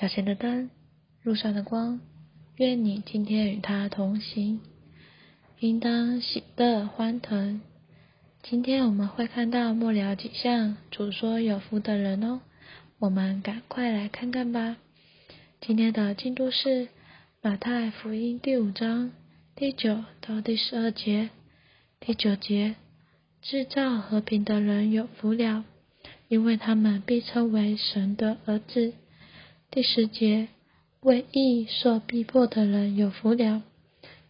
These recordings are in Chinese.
脚前的灯，路上的光。愿你今天与他同行，应当喜乐欢腾。今天我们会看到末了几项主说有福的人哦，我们赶快来看看吧。今天的进度是马太福音第五章第九到第十二节。第九节，制造和平的人有福了，因为他们被称为神的儿子。第十节。为义所逼迫的人有福了，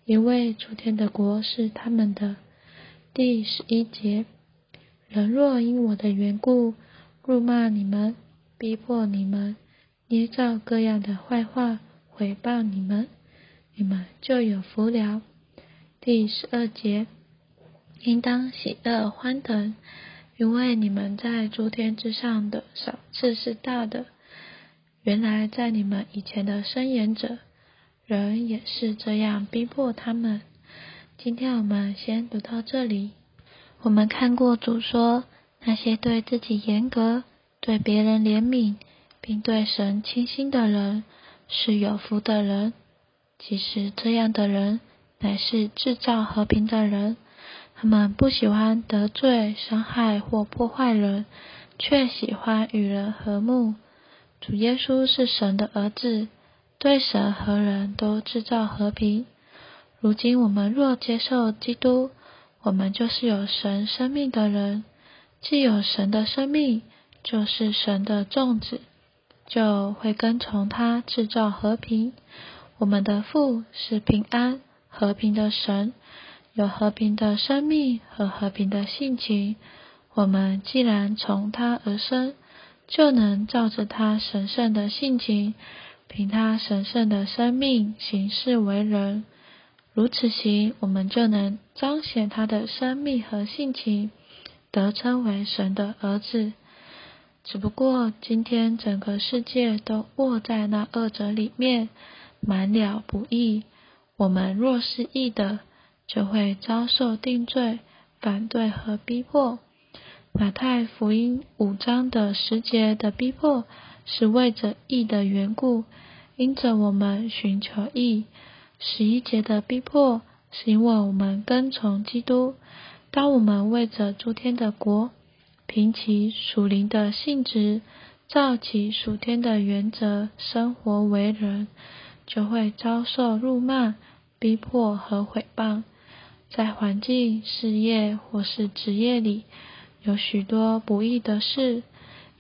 因为昨天的国是他们的。第十一节，人若因我的缘故辱骂你们、逼迫你们、捏造各样的坏话毁谤你们，你们就有福了。第十二节，应当喜乐欢腾，因为你们在诸天之上的赏赐是大的。原来在你们以前的伸言者，人也是这样逼迫他们。今天我们先读到这里。我们看过主说，那些对自己严格、对别人怜悯，并对神倾心的人，是有福的人。其实这样的人乃是制造和平的人，他们不喜欢得罪、伤害或破坏人，却喜欢与人和睦。主耶稣是神的儿子，对神和人都制造和平。如今我们若接受基督，我们就是有神生命的人。既有神的生命，就是神的种子，就会跟从他制造和平。我们的父是平安和平的神，有和平的生命和和平的性情。我们既然从他而生。就能照着他神圣的性情，凭他神圣的生命行事为人。如此行，我们就能彰显他的生命和性情，得称为神的儿子。只不过今天整个世界都握在那二者里面，满了不义。我们若是义的，就会遭受定罪、反对和逼迫。马太福音五章的十节的逼迫，是为着义的缘故，因着我们寻求义；十一节的逼迫，是因为我们跟从基督。当我们为着诸天的国，凭其属灵的性质，照其属天的原则生活为人，就会遭受辱骂、逼迫和毁谤。在环境、事业或是职业里。有许多不易的事，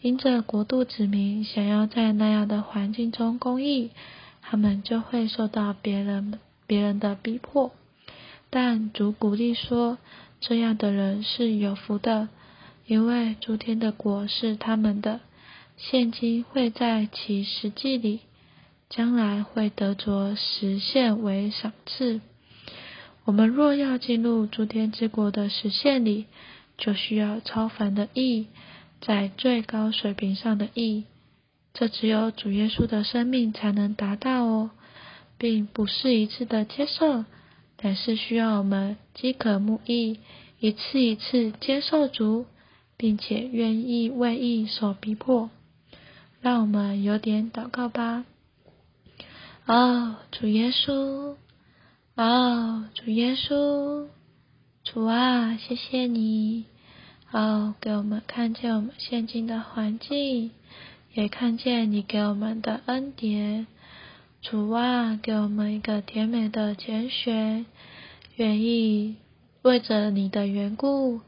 因着国度子民想要在那样的环境中公益，他们就会受到别人别人的逼迫。但主鼓励说，这样的人是有福的，因为诸天的国是他们的，现今会在其实际里，将来会得着实现为赏赐。我们若要进入诸天之国的实现里，就需要超凡的义，在最高水平上的义，这只有主耶稣的生命才能达到哦，并不是一次的接受，但是需要我们饥渴慕义，一次一次接受主，并且愿意为义所逼迫。让我们有点祷告吧。哦，主耶稣，哦，主耶稣。主啊，谢谢你，哦，给我们看见我们现今的环境，也看见你给我们的恩典。主啊，给我们一个甜美的拣选，愿意为着你的缘故，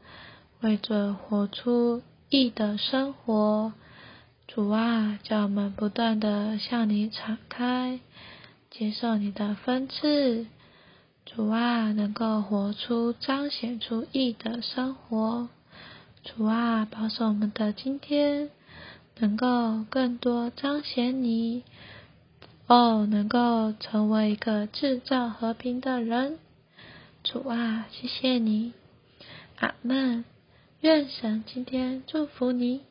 为着活出义的生活。主啊，叫我们不断的向你敞开，接受你的分赐。主啊，能够活出彰显出义的生活。主啊，保守我们的今天，能够更多彰显你。哦，能够成为一个制造和平的人。主啊，谢谢你。阿门。愿神今天祝福你。